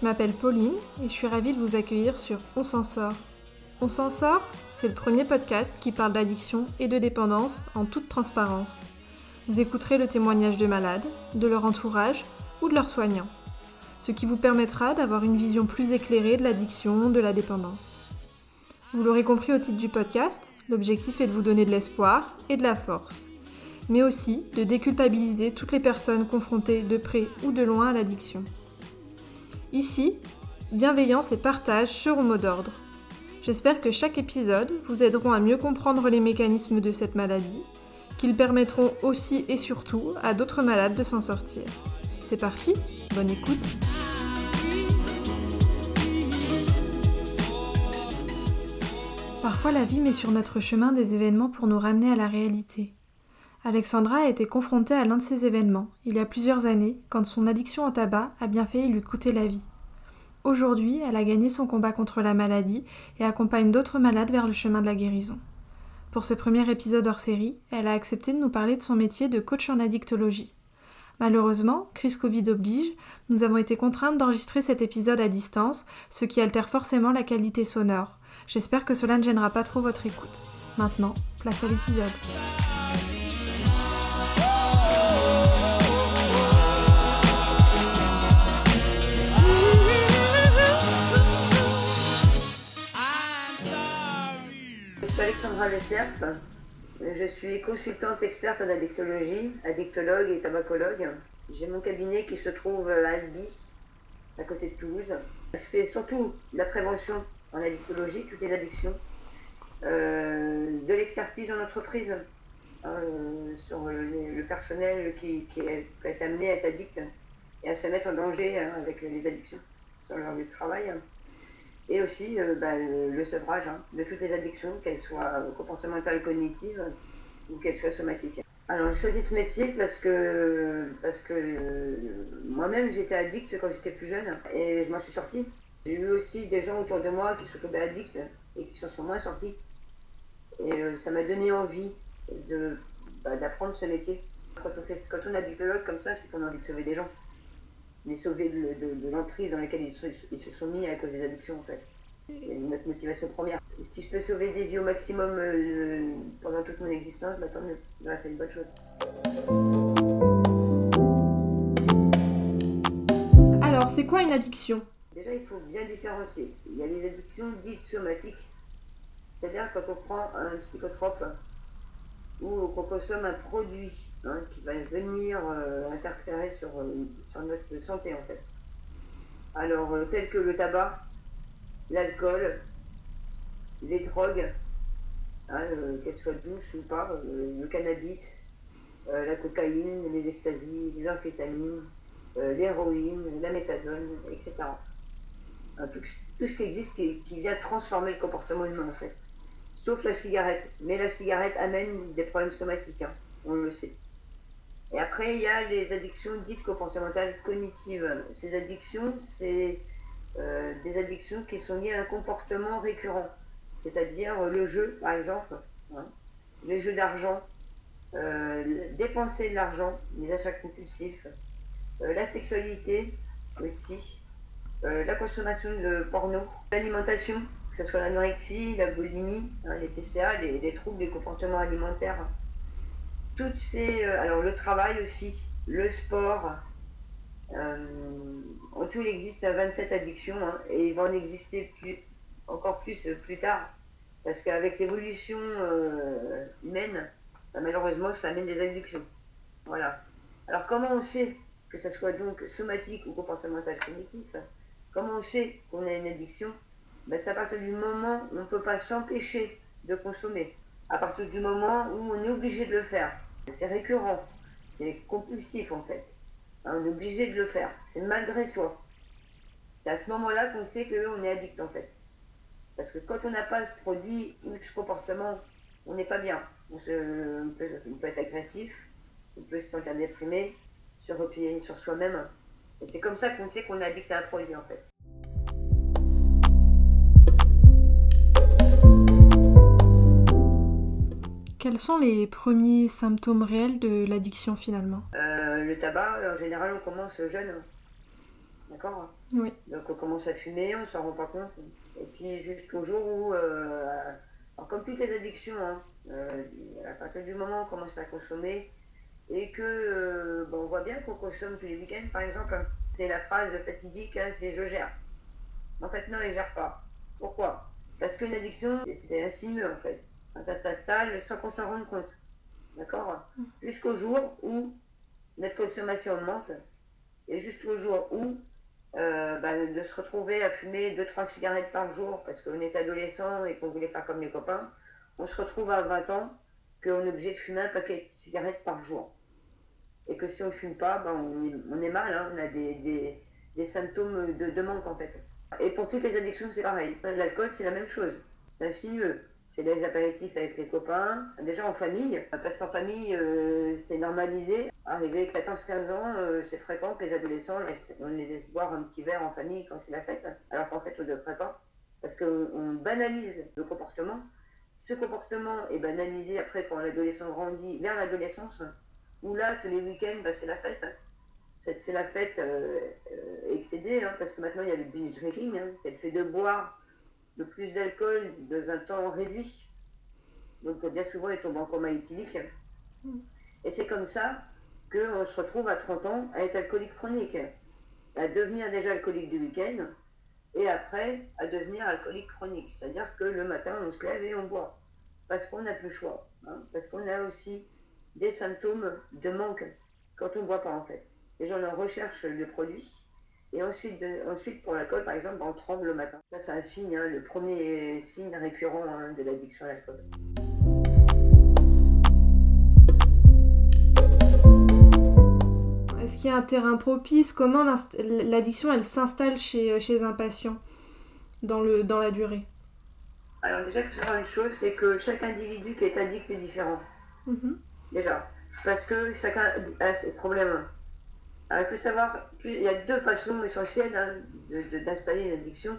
Je m'appelle Pauline et je suis ravie de vous accueillir sur On s'en sort. On s'en sort, c'est le premier podcast qui parle d'addiction et de dépendance en toute transparence. Vous écouterez le témoignage de malades, de leur entourage ou de leurs soignants, ce qui vous permettra d'avoir une vision plus éclairée de l'addiction, de la dépendance. Vous l'aurez compris au titre du podcast, l'objectif est de vous donner de l'espoir et de la force, mais aussi de déculpabiliser toutes les personnes confrontées de près ou de loin à l'addiction. Ici, bienveillance et partage seront mot d'ordre. J'espère que chaque épisode vous aideront à mieux comprendre les mécanismes de cette maladie, qu'ils permettront aussi et surtout à d'autres malades de s'en sortir. C'est parti, bonne écoute Parfois la vie met sur notre chemin des événements pour nous ramener à la réalité. Alexandra a été confrontée à l'un de ces événements, il y a plusieurs années, quand son addiction au tabac a bien failli lui coûter la vie. Aujourd'hui, elle a gagné son combat contre la maladie et accompagne d'autres malades vers le chemin de la guérison. Pour ce premier épisode hors série, elle a accepté de nous parler de son métier de coach en addictologie. Malheureusement, crise Covid oblige, nous avons été contraintes d'enregistrer cet épisode à distance, ce qui altère forcément la qualité sonore. J'espère que cela ne gênera pas trop votre écoute. Maintenant, place à l'épisode. Le. Je suis consultante experte en addictologie, addictologue et tabacologue. J'ai mon cabinet qui se trouve à Albi, à côté de Toulouse. Je fais surtout la prévention en addictologie, toutes les addictions, euh, de l'expertise en entreprise euh, sur le, personnel qui, peut être amené à être addict et à se mettre en danger hein, avec les addictions sur de travail et aussi euh, bah, le sevrage hein, de toutes les addictions, qu'elles soient comportementales, cognitives ou qu'elles soient somatiques. Alors, je choisis ce métier parce que, parce que euh, moi-même, j'étais addict quand j'étais plus jeune et je m'en suis sortie. J'ai eu aussi des gens autour de moi qui sont tombés addicts et qui s'en sont moins sortis. Et euh, ça m'a donné envie bah, d'apprendre ce métier. Quand on, fait, quand on est addictologue comme ça, c'est qu'on a envie de sauver des gens les sauver de, l'emprise dans laquelle ils se, sont mis à cause des addictions en fait. C'est notre motivation première. si je peux sauver des vies au maximum euh, pendant toute mon existence, bah, tant mieux. J'aurais fait une bonne chose. Alors, c'est quoi une addiction? Déjà, il faut bien différencier. Il y a les addictions dites somatiques, c'est-à-dire quand on prend un psychotrope ou qu'on consomme un produit hein, qui va venir euh, interférer sur, euh, sur, notre santé en fait. Alors, euh, tels que le tabac, l'alcool, les drogues, hein, qu'elles soient douces ou pas, le cannabis, la cocaïne, les extasies, les amphétamines, l'héroïne, la méthadone, etc. Hein, tout, ce qui existe qui, qui vient transformer le comportement humain en fait sauf la cigarette. Mais la cigarette amène des problèmes somatiques, hein, on le sait. Et après, il y a les addictions dites comportementales cognitives. Ces addictions, c'est euh, des addictions qui sont liées à un comportement récurrent, c'est-à-dire le jeu, par exemple, hein, les jeux d'argent, euh, dépenser de l'argent, les achats compulsifs, euh, la sexualité aussi, la consommation de porno, l'alimentation, que ce soit l'anorexie, la boulimie, hein, les TCA, les, troubles des comportements alimentaires. Toutes ces. Euh, alors le travail aussi, le sport. Euh, en tout, il existe 27 addictions hein, et il va en exister plus, encore plus euh, plus tard. Parce qu'avec l'évolution humaine, bah, malheureusement, ça amène des addictions. Voilà. Alors comment on sait que ce soit donc somatique ou comportemental cognitif Comment on sait qu'on a une addiction? Ben, c'est à partir du moment où on ne peut pas s'empêcher de consommer, à partir du moment où on est obligé de le faire. C'est récurrent, c'est compulsif en fait. Hein, on est obligé de le faire, c'est malgré soi. C'est à ce moment-là qu'on sait qu'on est addict en fait. Parce que quand on n'a pas ce produit ou ce comportement, on n'est pas bien. On, peut, on, peut, être agressif, on peut se sentir déprimé, se replier sur soi-même. Et c'est comme ça qu'on sait qu'on est addict à un produit en fait. Quels sont les premiers symptômes réels de l'addiction finalement? Euh, Le tabac, en général, on commence jeune. D'accord? Oui. Donc on commence à fumer, on s'en rend pas compte. Et puis jusqu'au jour où, euh, alors, comme toutes les addictions, hein, euh, à partir du moment où on commence à consommer et que bon, on voit bien qu'on consomme tous les week-ends par exemple, c'est la phrase fatidique, hein, c'est je gère. En fait non, il gère pas. Pourquoi? Parce qu'une addiction, c'est- insinueux en fait. Ça s'installe sans qu'on s'en rende compte. D'accord Jusqu'au jour où notre consommation augmente et jusqu'au jour où euh, bah, de se retrouver à fumer 2-3 cigarettes par jour parce qu'on est adolescent et qu'on voulait faire comme les copains, on se retrouve à 20 ans qu'on est obligé de fumer un paquet de cigarettes par jour. Et que si on ne fume pas, bah, on, est, mal, hein, on a des, des- des symptômes de, de manque en fait. Et pour toutes les addictions, c'est pareil. L'alcool, c'est la même chose. C'est insinueux. C'est des apéritifs avec les copains, déjà en famille, parce qu'en famille, euh, c'est normalisé. Arrivé 14-15 ans, euh, c'est fréquent que les adolescents, on les laisse boire un petit verre en famille quand c'est la fête, alors qu'en fait, on ne devrait pas. Parce qu'on on banalise le comportement. Ce comportement est banalisé après quand l'adolescent grandit vers l'adolescence, où là, tous les week-ends, bah, c'est la fête. C'est la fête euh, excédée, hein, parce que maintenant, il y a le binge drinking, hein, c'est le fait de boire le plus d'alcool dans un temps réduit. Donc bien souvent, il tombe en coma éthylique. Et c'est comme ça qu'on se retrouve à 30 ans à être alcoolique chronique, à devenir déjà alcoolique du week-end, et après à devenir alcoolique chronique. C'est-à-dire que le matin, on se lève et on boit. Parce qu'on n'a plus le choix. hein, parce qu'on a aussi des symptômes de manque quand on ne boit pas en fait. Les gens leur recherchent le produit. Et ensuite, de- ensuite pour l'alcool, par exemple, on tremble le matin. Ça, c'est un signe, hein, le premier signe récurrent hein, de l'addiction à l'alcool. Est-ce qu'il y a un terrain propice? Comment l'addiction, elle s'installe chez, chez un patient dans, le, dans la durée? Alors déjà, il faut savoir une chose, c'est que chaque individu qui est addict est différent. Mhm. Déjà. Parce que chacun a ses problèmes. Alors, il faut savoir, il y a deux façons essentielles hein, d'installer une addiction.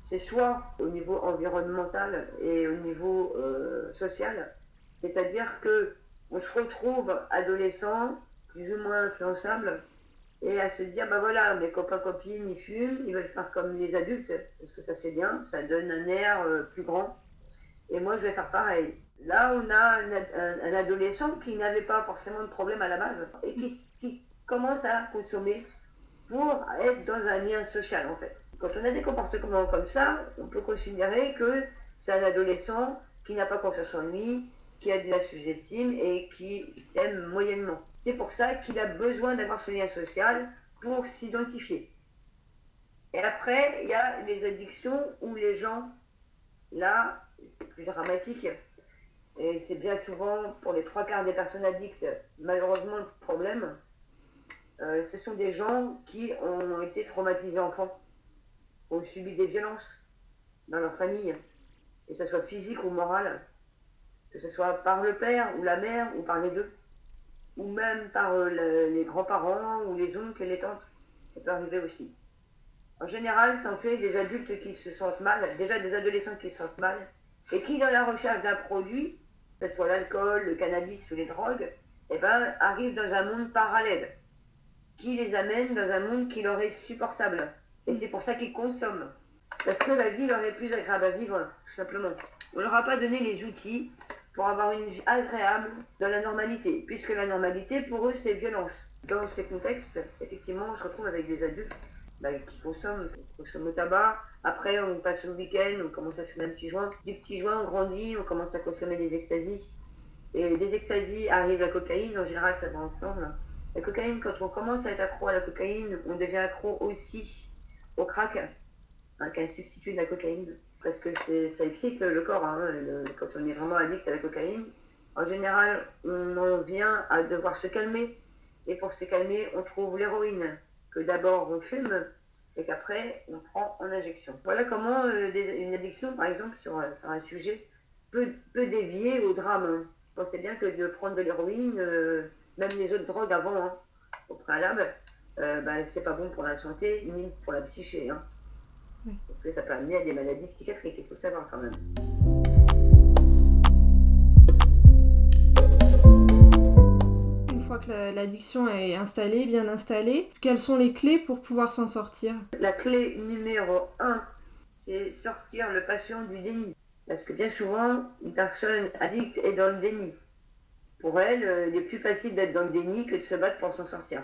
C'est soit au niveau environnemental et au niveau euh, social. C'est-à-dire que on se retrouve adolescent, plus ou moins influençable, et à se dire, bah voilà, mes copains, copines, ils fument, ils veulent faire comme les adultes, parce que ça fait bien, ça donne un air euh, plus grand. Et moi, je vais faire pareil. Là, on a un, ad- un- un adolescent qui n'avait pas forcément de problème à la base et qui commence à consommer pour être dans un lien social, en fait. Quand on a des comportements comme ça, on peut considérer que c'est un adolescent qui n'a pas confiance en lui, qui a de la sous-estime et qui s'aime moyennement. C'est pour ça qu'il a besoin d'avoir ce lien social pour s'identifier. Et après, il y a les addictions où les gens, là, c'est plus dramatique. Et c'est bien souvent, pour les trois quarts des personnes addictes, malheureusement le problème, euh, ce sont des gens qui ont été traumatisés enfants, ont subi des violences dans leur famille, que ce soit physique ou morale, que ce soit par le père ou la mère ou par les deux, ou même par euh, le- les grands-parents ou les oncles et les tantes. Ça peut arriver aussi. En général, ça en fait des adultes qui se sentent mal, déjà des adolescents qui se sentent mal, et qui, dans la recherche d'un produit, que ce soit l'alcool, le cannabis ou les drogues, eh ben, arrivent dans un monde parallèle, qui les amène dans un monde qui leur est supportable. Et c'est pour ça qu'ils consomment. Parce que la vie leur est plus agréable à vivre, tout simplement. On leur a pas donné les outils pour avoir une vie agréable dans la normalité, puisque la normalité, pour eux, c'est violence. Dans ces contextes, effectivement, on se retrouve avec des adultes bah, qui consomment, consomment le tabac. Après, on passe le week-end, on commence à fumer un petit joint. Du petit joint, on grandit, on commence à consommer des extasies. Et des extasies arrive la cocaïne, en général, ça va ensemble. La cocaïne, quand on commence à être accro à la cocaïne, on devient accro aussi au crack, hein, qui est un substitut de la cocaïne. Parce que ça excite le corps, hein, quand on est vraiment addict à la cocaïne. En général, on en vient à devoir se calmer. Et pour se calmer, on trouve l'héroïne, que d'abord on fume, et qu'après on prend en injection. Voilà comment euh, une addiction, par exemple, sur, un- sujet, peut, dévier au drame. hein. Pensez bien que de prendre de l'héroïne, euh, même les autres drogues avant, hein, au préalable, euh, bah, c'est pas bon pour la santé ni pour la psyché. hein. Oui. Parce que ça peut amener à des maladies psychiatriques, il faut savoir quand même. Une fois que l'addiction est installée, bien installée, quelles sont les clés pour pouvoir s'en sortir? La clé numéro un, c'est sortir le patient du déni. Parce que bien souvent, une personne addicte est dans le déni. Pour elle, euh, il est plus facile d'être dans le déni que de se battre pour s'en sortir.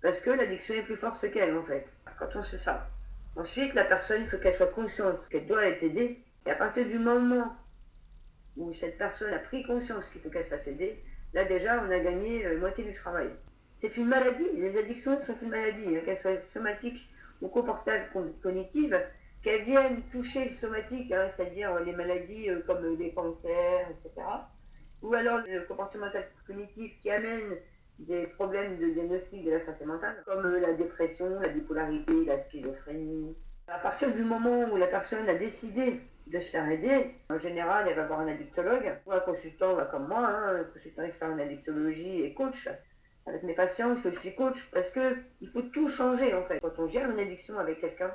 Parce que l'addiction est plus forte qu'elle, en fait, quand on sait ça. Ensuite, la personne, il faut qu'elle soit consciente qu'elle doit être aidée. Et à partir du moment où cette personne a pris conscience qu'il faut qu'elle se fasse aider, là déjà, on a gagné euh, moitié du travail. C'est une maladie. Les addictions sont une maladie, hein, qu'elles soient somatiques ou comportables, cognitives, qu'elles viennent toucher le somatique, hein, c'est-à-dire les maladies euh, comme les cancers, etc. Ou alors le comportemental cognitif qui amène des problèmes de diagnostic de la santé mentale, comme euh, la dépression, la bipolarité, la schizophrénie. À partir du moment où la personne a décidé de se faire aider, en général, elle va voir un addictologue ou un consultant comme moi, hein, un consultant expert en addictologie et coach. Avec mes patients, je suis coach parce que il faut tout changer en fait. Quand on gère une addiction avec quelqu'un,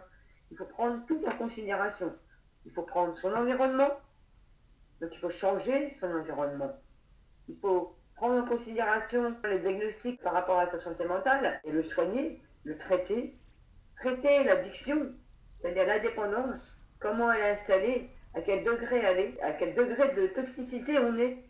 il faut prendre tout en considération. Il faut prendre son environnement, donc il faut changer son environnement. Il faut prendre en considération le diagnostic par rapport à sa santé mentale et le soigner, le traiter, traiter l'addiction, c'est-à-dire la dépendance, comment elle est installée, à quel degré elle est, à quel degré de toxicité on est.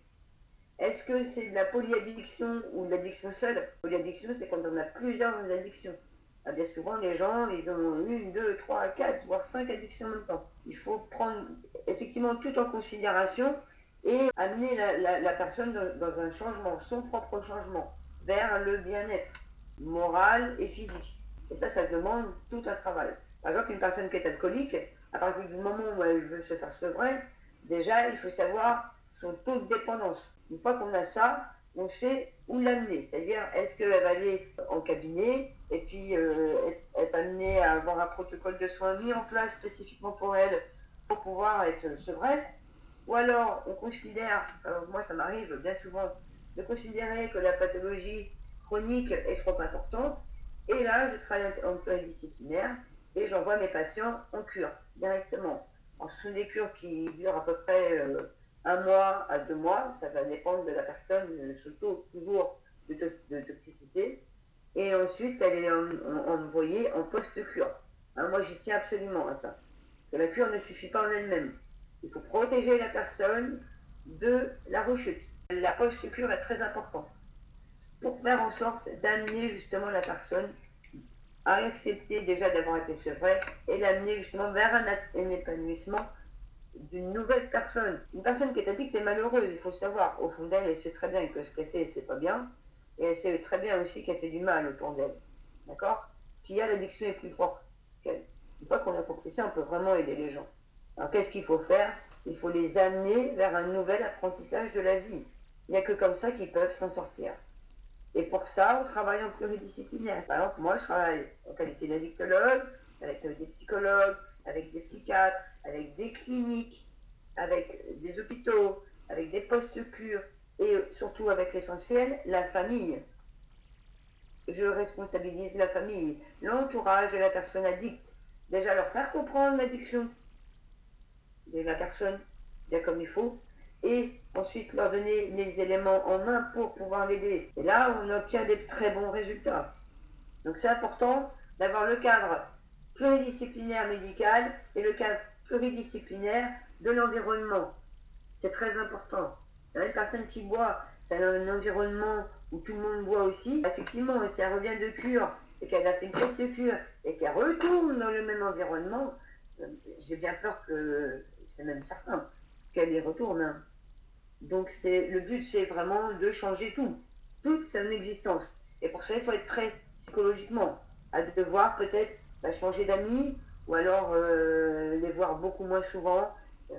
Est-ce que c'est de la polyaddiction ou de l'addiction seule? Polyaddiction, c'est quand on a plusieurs addictions. Ah, bien souvent, les gens, ils ont une, deux, trois, quatre, voire cinq addictions en même temps. Il faut prendre effectivement tout en considération et amener la, personne dans, un changement, son propre changement, vers le bien-être moral et physique. Et ça, ça demande tout un travail. Par exemple, une personne qui est alcoolique, à partir du moment où elle veut se faire sevrer, déjà, il faut savoir son taux de dépendance. Une fois qu'on a ça, on sait où l'amener. C'est-à-dire, est-ce qu'elle va aller en cabinet et puis euh, être, amenée à avoir un protocole de soins mis en place spécifiquement pour elle pour pouvoir être sevrée? Ou alors, on considère, moi ça m'arrive bien souvent, de considérer que la pathologie chronique est trop importante. Et là, je travaille en pluridisciplinaire et j'envoie mes patients en cure directement. En sous des cures qui durent à peu près euh, un mois à deux mois, ça va dépendre de la personne, surtout toujours de, toxicité. Et ensuite, elle est envoyée en post-cure. Hein, moi, j'y tiens absolument à ça. Parce que la cure ne suffit pas en elle-même. Il faut protéger la personne de la rechute. La post-cure est très importante pour faire en sorte d'amener justement la personne à accepter déjà d'avoir été sevrée et l'amener justement vers un, épanouissement d'une nouvelle personne. Une personne qui est addicte est malheureuse, il faut savoir. Au fond d'elle, elle sait très bien que ce qu'elle fait, c'est pas bien. Et elle sait très bien aussi qu'elle fait du mal autour d'elle. D'accord? Ce qu'il y a, l'addiction est plus forte qu'elle. Une fois qu'on a compris ça, on peut vraiment aider les gens. Alors qu'est-ce qu'il faut faire? Il faut les amener vers un nouvel apprentissage de la vie. Il n'y a que comme ça qu'ils peuvent s'en sortir. Et pour ça, on travaille en pluridisciplinaire. Par exemple, moi, je travaille en qualité d'addictologue, avec des psychologues, avec des psychiatres, avec des cliniques, avec des hôpitaux, avec des postes cures et surtout avec l'essentiel, la famille. Je responsabilise la famille, l'entourage de la personne addicte. Déjà leur faire comprendre l'addiction, de la personne bien comme il faut, et ensuite leur donner les éléments en main pour pouvoir l'aider. Et là, on obtient des très bons résultats. Donc c'est important d'avoir le cadre pluridisciplinaire médical et le cadre pluridisciplinaire de l'environnement. C'est très important. Une personne qui boit, c'est un environnement où tout le monde boit aussi. Effectivement, si elle revient de cure et qu'elle a fait une de cure et qu'elle retourne dans le même environnement, euh, j'ai bien peur que c'est même certain qu'elle y retourne. Hein. Donc le but, c'est vraiment de changer tout, toute son existence. Et pour ça, il faut être prêt psychologiquement à devoir peut-être bah, changer d'amis ou alors euh, les voir beaucoup moins souvent euh,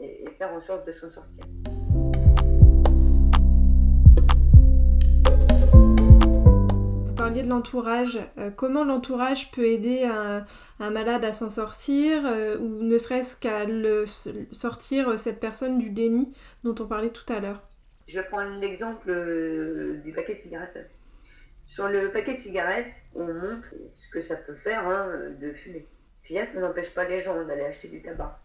et faire en sorte de s'en sortir. de l'entourage. Euh, comment l'entourage peut aider un, malade à s'en sortir ou ne serait-ce qu'à sortir cette personne du déni dont on parlait tout à l'heure? Je vais prendre l'exemple du paquet de cigarettes. Sur le paquet de cigarettes, on montre ce que ça peut faire hein, de fumer. Ça n'empêche pas les gens d'aller acheter du tabac.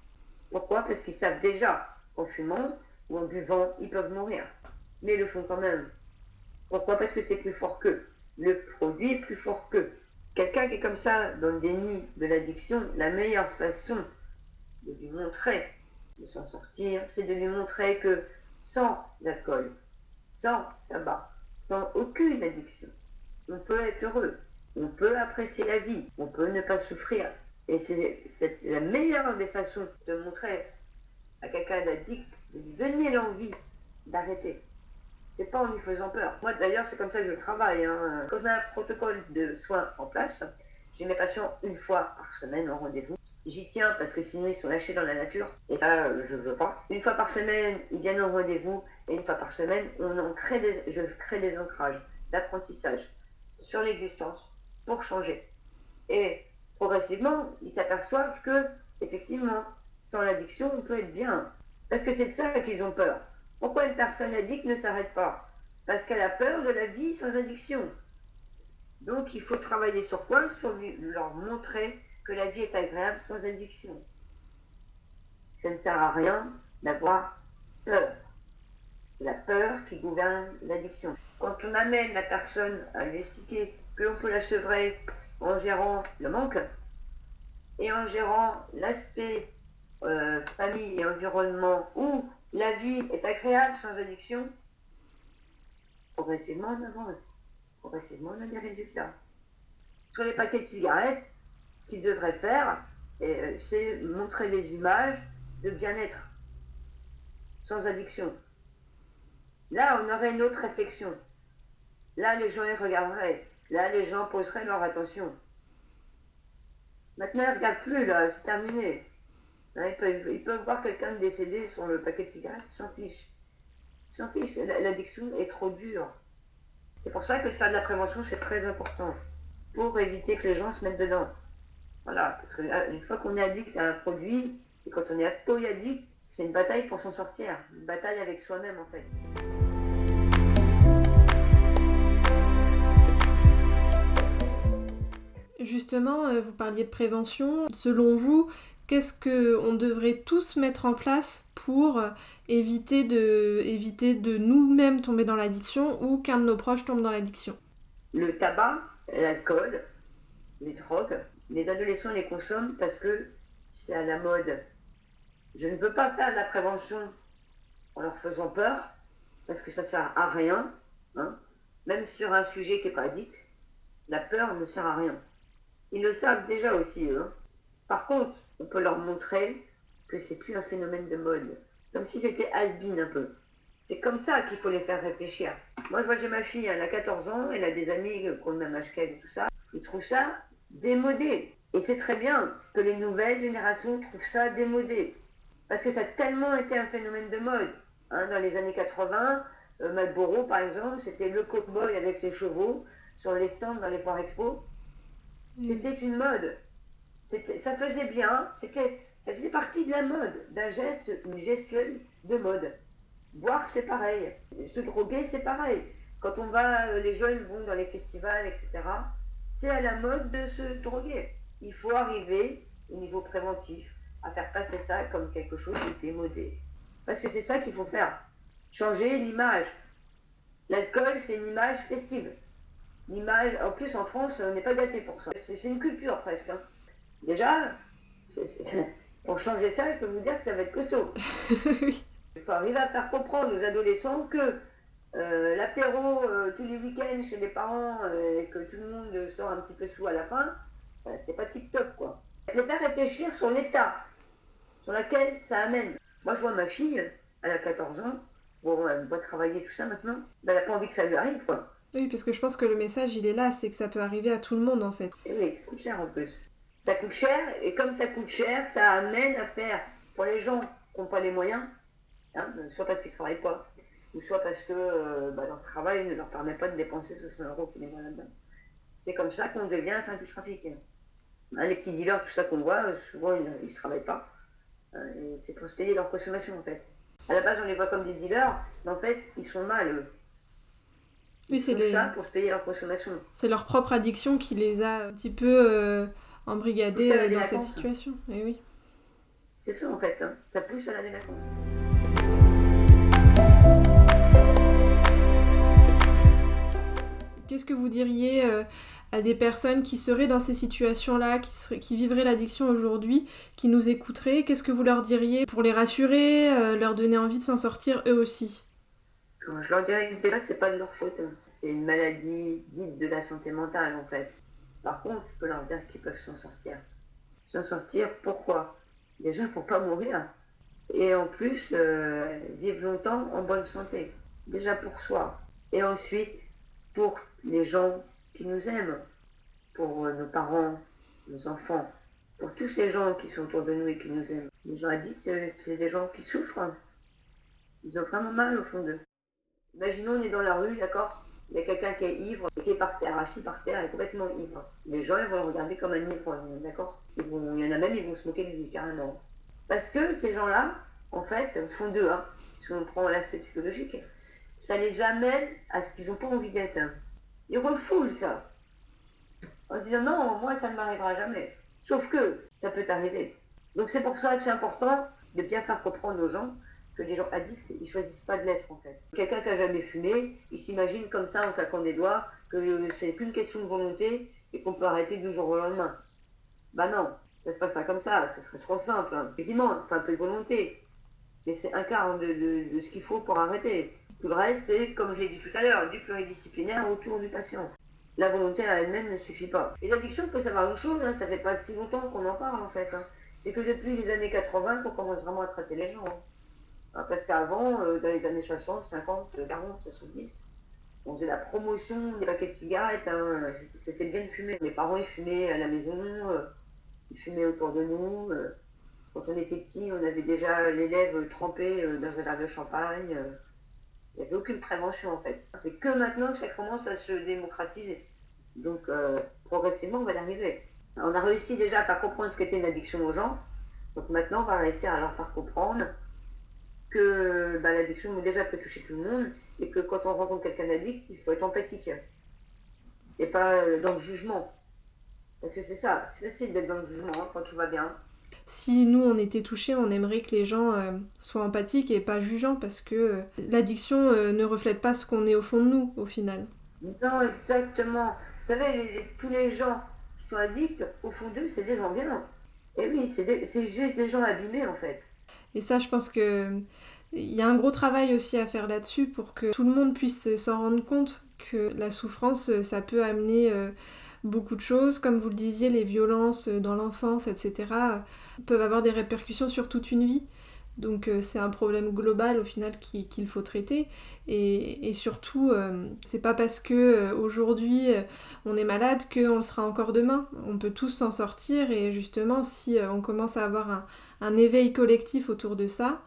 Pourquoi? Parce qu'ils savent déjà qu'en fumant ou en buvant, ils peuvent mourir. Mais ils le font quand même. Pourquoi? Parce que c'est plus fort qu'eux. Le produit est plus fort qu'eux. Quelqu'un qui est comme ça dans le déni de l'addiction, la meilleure façon de lui montrer de s'en sortir, c'est de lui montrer que sans alcool, sans tabac, sans aucune addiction, on peut être heureux, on peut apprécier la vie, on peut ne pas souffrir. Et c'est la meilleure des façons de montrer à quelqu'un d'addict, de lui donner l'envie d'arrêter. C'est pas en lui faisant peur. Moi d'ailleurs, c'est comme ça que je travaille. Hein. Quand je mets un protocole de soins en place, j'ai mes patients une fois par semaine en rendez-vous. J'y tiens parce que sinon ils sont lâchés dans la nature et ça je veux pas. Une fois par semaine ils viennent au rendez-vous et une fois par semaine on en crée des, je crée des ancrages d'apprentissage sur l'existence pour changer. Et progressivement ils s'aperçoivent que effectivement sans l'addiction on peut être bien parce que c'est de ça qu'ils ont peur. Pourquoi une personne addicte ne s'arrête pas? Parce qu'elle a peur de la vie sans addiction. Donc il faut travailler sur quoi? Sur leur montrer que la vie est agréable sans addiction. Ça ne sert à rien d'avoir peur. C'est la peur qui gouverne l'addiction. Quand on amène la personne à lui expliquer qu'on peut la sevrer en gérant le manque et en gérant l'aspect euh, famille et environnement où la vie est agréable sans addiction, progressivement on avance. Progressivement on a des résultats. Sur les paquets de cigarettes, ce qu'il devrait faire, euh, c'est montrer des images de bien-être, sans addiction. Là, on aurait une autre réflexion. Là, les gens y regarderaient. Là, les gens poseraient leur attention. Maintenant, ils ne regardent plus, là, c'est terminé. ils, peuvent, voir quelqu'un décédé sur le paquet de cigarettes, ils s'en fichent. Ils s'en fichent, l'addiction est trop dure. C'est pour ça que faire de la prévention, c'est très important. Pour éviter que les gens se mettent dedans. Voilà, parce qu'une ah, fois qu'on est addict à un produit, et quand on est addict, c'est une bataille pour s'en sortir, une bataille avec soi-même en fait. Justement, euh, vous parliez de prévention. Selon vous, qu'est-ce qu'on devrait tous mettre en place pour euh, éviter de, nous-mêmes tomber dans l'addiction ou qu'un de nos proches tombe dans l'addiction? Le tabac, l'alcool, les drogues, les adolescents les consomment parce que c'est à la mode. Je ne veux pas faire de la prévention en leur faisant peur, parce que ça sert à rien. Hein. Même sur un sujet qui n'est pas dit, la peur ne sert à rien. Ils le savent déjà aussi, eux. Hein. Par contre, on peut leur montrer que c'est plus un phénomène de mode. Comme si c'était has-been un peu. C'est comme ça qu'il faut les faire réfléchir. Moi, je vois, j'ai ma fille, elle a 14 ans, elle a des amis qui ont le même âge qu'elle et tout ça. Ils trouvent ça démodé. Et c'est très bien que les nouvelles générations trouvent ça démodé. Parce que ça a tellement été un phénomène de mode. Hein, dans les années 80, euh, Marlboro, par exemple, c'était le cowboy avec les chevaux sur les stands dans les foires expo. C'était une mode. Ça faisait bien, c'était, ça faisait partie de la mode, d'un geste, une gestuelle de mode. Boire, c'est pareil. Se droguer, c'est pareil. Quand on va, euh, les jeunes vont dans les festivals, etc c'est à la mode de se droguer. Il faut arriver au niveau préventif à faire passer ça comme quelque chose de démodé. Parce que c'est ça qu'il faut faire. Changer l'image. L'alcool, c'est une image festive. L'image, en plus en France, on n'est pas gâté pour ça. C'est une culture presque. Hein. Déjà, pour changer ça, je peux vous dire que ça va être costaud. Il faut arriver à faire comprendre aux adolescents que euh, l'apéro euh, tous les week-ends chez les parents euh, et que tout le monde sort un petit peu sous à la fin, c'est pas tip-top quoi. Il faut faire réfléchir sur l'état sur lequel ça amène. Moi je vois ma fille, elle a 14 ans, bon, elle va travailler tout ça maintenant, ben, elle n'a pas envie que ça lui arrive quoi. Oui, parce que je pense que le message il est là, c'est que ça peut arriver à tout le monde en fait. Oui, ça coûte cher en plus. Ça coûte cher, et comme ça coûte cher, ça amène à faire, pour les gens qui n'ont pas les moyens, hein, soit parce qu'ils ne travaillent pas, ou soit parce que euh, bah, leur travail ne leur permet pas de dépenser 600 euros qu'ils les là-dedans. C'est comme ça qu'on devient fin du trafic. Hein, les petits dealers, tout ça qu'on voit, euh, souvent ils ne travaillent pas. Hein, c'est pour se payer leur consommation en fait. À la base, on les voit comme des dealers, mais en fait, ils sont mal eux. Oui, c'est ça pour se payer leur consommation. C'est leur propre addiction qui les a un petit peu euh, embrigadés dans cette situation. Et eh oui. C'est ça en fait, hein. ça pousse à la délinquance. Qu'est-ce que vous diriez à des personnes qui seraient dans ces situations-là, qui, qui vivraient l'addiction aujourd'hui, qui nous écouteraient? Qu'est-ce que vous leur diriez pour les rassurer, leur donner envie de s'en sortir eux aussi? Je leur dirais que déjà, c'est pas de leur faute. C'est une maladie dite de la santé mentale, en fait. Par contre, je peux leur dire qu'ils peuvent s'en sortir. S'en sortir, pourquoi? Déjà pour pas mourir. Et en plus, euh, vivre longtemps en bonne santé. Déjà pour soi. Et ensuite, pour les gens qui nous aiment. Pour euh, nos parents, nos enfants. Pour tous ces gens qui sont autour de nous et qui nous aiment. Les gens addicts, euh, c'est des gens qui souffrent. Ils ont vraiment mal au fond d'eux. Imaginons, on est dans la rue, d'accord? Il y a quelqu'un qui est ivre, qui est par terre, assis par terre, et complètement ivre. Les gens, ils vont le regarder comme un ivre, d'accord? Il y en a même, ils vont se moquer de lui, carrément. Parce que ces gens-là, en fait, au fond d'eux, hein, si on prend l'aspect psychologique, ça les amène à ce qu'ils n'ont pas envie d'être. Ils refoulent ça. En se disant, non, moi, ça ne m'arrivera jamais. Sauf que ça peut arriver. Donc c'est pour ça que c'est important de bien faire comprendre aux gens que les gens addicts, ils choisissent pas de l'être en fait. Quelqu'un qui a jamais fumé, il s'imagine comme ça en claquant des doigts que c'est qu'une question de volonté et qu'on peut arrêter du jour au lendemain. Bah non, ça se passe pas comme ça, ça serait trop simple. Hein. Effectivement, il faut un peu de volonté, mais c'est un quart de, de, ce qu'il faut pour arrêter. Tout le reste, c'est, comme je l'ai dit tout à l'heure, du pluridisciplinaire autour du patient. La volonté à elle-même ne suffit pas. Les addictions, il faut savoir une chose, hein, ça fait pas si longtemps qu'on en parle en fait. Hein. C'est que depuis les années 80 qu'on commence vraiment à traiter les gens. Hein. Parce qu'avant, euh, dans les années 60, 50, 40, 70, on faisait la promotion des paquets de cigarettes. Hein, c'était bien de fumer. Mes parents, ils fumaient à la maison, euh, ils fumaient autour de nous. Euh. Quand on était petit, on avait déjà les lèvres trempées dans un verre de champagne. Il n'y avait aucune prévention en fait. C'est que maintenant que ça commence à se démocratiser. Donc progressivement, on va y arriver. On a réussi déjà à faire comprendre ce qu'était une addiction aux gens. Donc maintenant, on va réussir à leur faire comprendre que bah, l'addiction déjà peut toucher tout le monde et que quand on rencontre quelqu'un d'addict, il faut être empathique et pas euh, dans le jugement. Parce que c'est ça, c'est facile d'être dans le jugement hein, quand tout va bien. Si nous on était touchés, on aimerait que les gens euh, soient empathiques et pas jugeants parce que euh, l'addiction ne reflète pas ce qu'on est au fond de nous au final. Non, exactement. Vous savez, tous les gens qui sont addicts, au fond d'eux, c'est des gens bien. Et oui, c'est juste des gens abîmés en fait. Et ça, je pense que il y a un gros travail aussi à faire là-dessus pour que tout le monde puisse s'en rendre compte que la souffrance, ça peut amener euh, beaucoup de choses. Comme vous le disiez, les violences dans l'enfance, etc., peuvent avoir des répercussions sur toute une vie. Donc euh, c'est un problème global au final qu'il faut traiter et, surtout euh, c'est pas parce que aujourd'hui on est malade qu'on le sera encore demain. On peut tous s'en sortir et justement si on commence à avoir un, un éveil collectif autour de ça,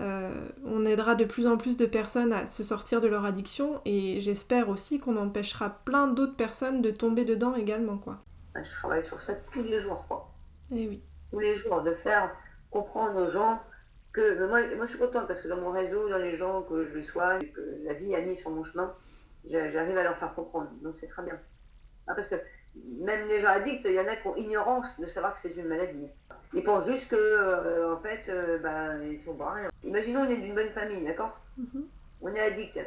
euh, on aidera de plus en plus de personnes à se sortir de leur addiction et j'espère aussi qu'on empêchera plein d'autres personnes de tomber dedans également. Quoi. Je travaille sur ça tous les jours. Quoi. Et eh oui. Tous les jours, de faire comprendre aux gens que moi, moi je suis contente parce que dans mon réseau, dans les gens que je sois, que la vie a mis sur mon chemin, j'arrive à leur faire comprendre. Donc c'est très bien. Ah, parce que même les gens addicts, il y en a qui ont ignorance de savoir que c'est une maladie. Ils pensent juste que, euh, en fait, euh, ben, ils sont pas rien. Imaginons, on est d'une bonne famille, d'accord mhm. On est addict.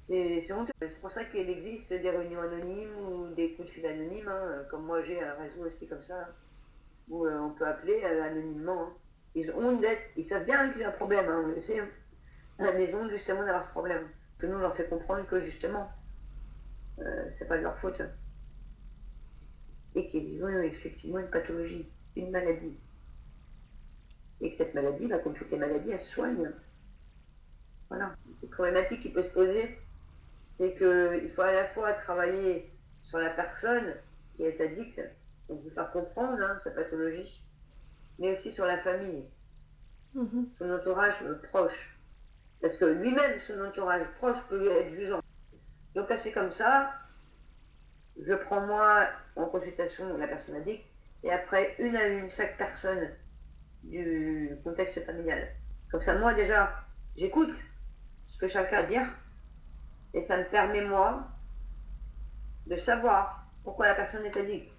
C'est honteux. C'est pour ça qu'il existe des réunions anonymes ou des coups de fil anonymes, hein, comme moi j'ai un réseau aussi comme ça, où euh, on peut appeler anonymement. Hein. Ils ont ils savent bien qu'ils ont un problème, hein, on le sait, à la maison justement d'avoir ce problème. Que nous on leur fait comprendre que justement, c'est pas de leur faute. Et qu'ils ont effectivement une pathologie une maladie. Et que cette maladie, bah, comme toutes les maladies, elle soigne. Voilà. La problématique qui peut se poser, c'est qu'il faut à la fois travailler sur la personne qui est addicte, donc lui faire comprendre hein, sa pathologie, mais aussi sur la famille, mm-hmm. son entourage proche. Parce que lui-même, son entourage proche peut lui être jugeant. Donc, c'est comme ça, je prends moi en consultation la personne addicte, et après une à une chaque personne du contexte familial. Comme ça, moi déjà, j'écoute ce que chacun a à dire et ça me permet, moi, de savoir pourquoi la personne est addicte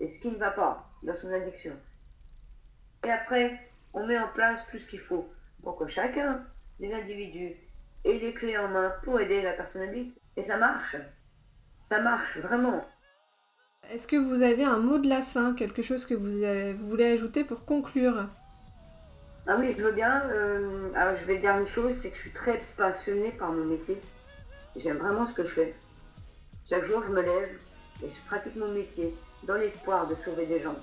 et ce qui ne va pas dans son addiction. Et après, on met en place tout ce qu'il faut pour que chacun des individus ait les clés en main pour aider la personne addicte. Et ça marche. Ça marche, vraiment. Est-ce que vous avez un mot de la fin, quelque chose que vous, euh, voulez ajouter pour conclure? Ah oui, je veux bien. Euh, je vais dire une chose, c'est que je suis très passionnée par mon métier. J'aime vraiment ce que je fais. Chaque jour, je me lève et je pratique mon métier dans l'espoir de sauver des gens.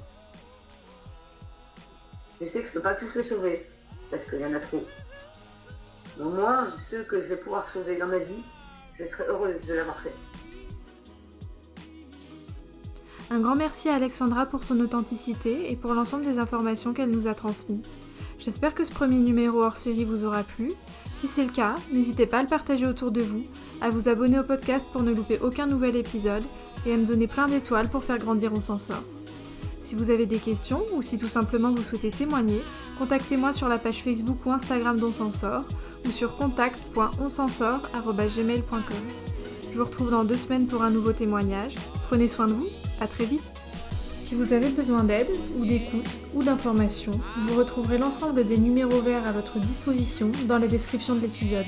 Je sais que je ne peux pas tous les sauver, parce qu'il y en a trop. Mais au moins, ceux que je vais pouvoir sauver dans ma vie, je serai heureuse de l'avoir fait. Un grand merci à Alexandra pour son authenticité et pour l'ensemble des informations qu'elle nous a transmises. J'espère que ce premier numéro hors série vous aura plu. Si c'est le cas, n'hésitez pas à le partager autour de vous, à vous abonner au podcast pour ne louper aucun nouvel épisode et à me donner plein d'étoiles pour faire grandir On s'en sort. Si vous avez des questions ou si tout simplement vous souhaitez témoigner, contactez-moi sur la page Facebook ou Instagram d'On s'en sort ou sur contact.onsensort.gmail.com. Je vous retrouve dans deux semaines pour un nouveau témoignage. Prenez soin de vous, à très vite si vous avez besoin d'aide ou d'écoute ou d'informations, vous retrouverez l'ensemble des numéros verts à votre disposition dans les descriptions de l'épisode.